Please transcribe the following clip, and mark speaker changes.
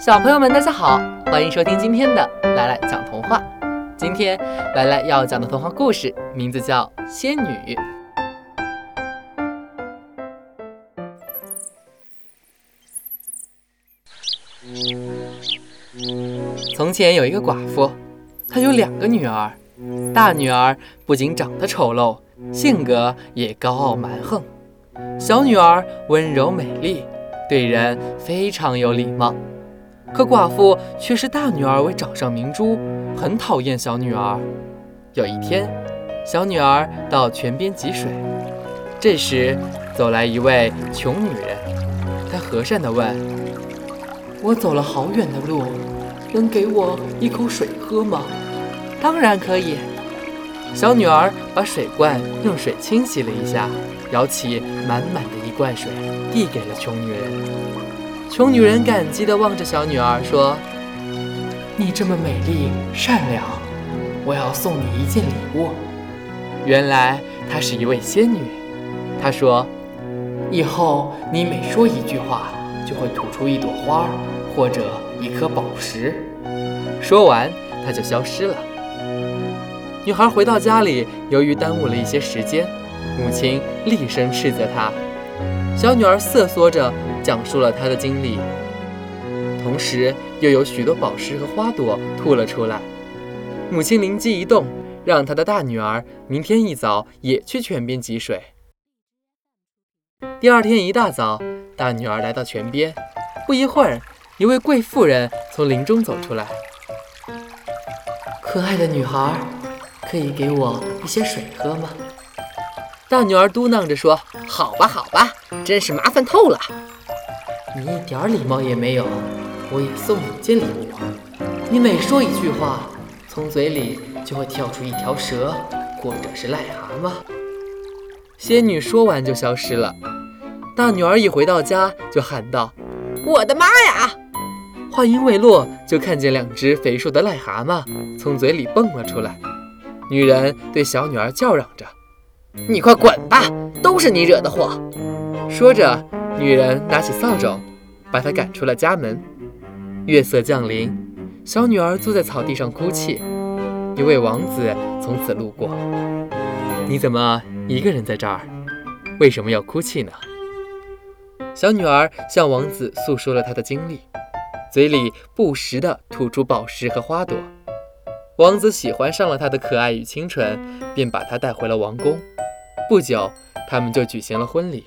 Speaker 1: 小朋友们，大家好，欢迎收听今天的来来讲童话。今天来来要讲的童话故事名字叫《仙女》。从前有一个寡妇，她有两个女儿。大女儿不仅长得丑陋，性格也高傲蛮横；小女儿温柔美丽，对人非常有礼貌。可寡妇却视大女儿为掌上明珠，很讨厌小女儿。有一天，小女儿到泉边汲水，这时走来一位穷女人，她和善地问：“我走了好远的路，能给我一口水喝吗？”“当然可以。”小女儿把水罐用水清洗了一下，舀起满满的一罐水，递给了穷女人。穷女人感激地望着小女儿说：“你这么美丽善良，我要送你一件礼物。”原来她是一位仙女。她说：“以后你每说一句话，就会吐出一朵花或者一颗宝石。”说完，她就消失了。女孩回到家里，由于耽误了一些时间，母亲厉声斥责她。小女儿瑟缩着。讲述了他的经历，同时又有许多宝石和花朵吐了出来。母亲灵机一动，让她的大女儿明天一早也去泉边汲水。第二天一大早，大女儿来到泉边，不一会儿，一位贵妇人从林中走出来。可爱的女孩，可以给我一些水喝吗？大女儿嘟囔着说：“好吧，好吧，真是麻烦透了。”你一点礼貌也没有，我也送你件礼物。你每说一句话，从嘴里就会跳出一条蛇，或者是癞蛤蟆。仙女说完就消失了。大女儿一回到家就喊道：“我的妈呀！”话音未落，就看见两只肥硕的癞蛤蟆从嘴里蹦了出来。女人对小女儿叫嚷着：“你快滚吧，都是你惹的祸！”说着。女人拿起扫帚，把她赶出了家门。月色降临，小女儿坐在草地上哭泣。一位王子从此路过。你怎么一个人在这儿？为什么要哭泣呢？小女儿向王子诉说了她的经历，嘴里不时地吐出宝石和花朵。王子喜欢上了她的可爱与清纯，便把她带回了王宫。不久，他们就举行了婚礼。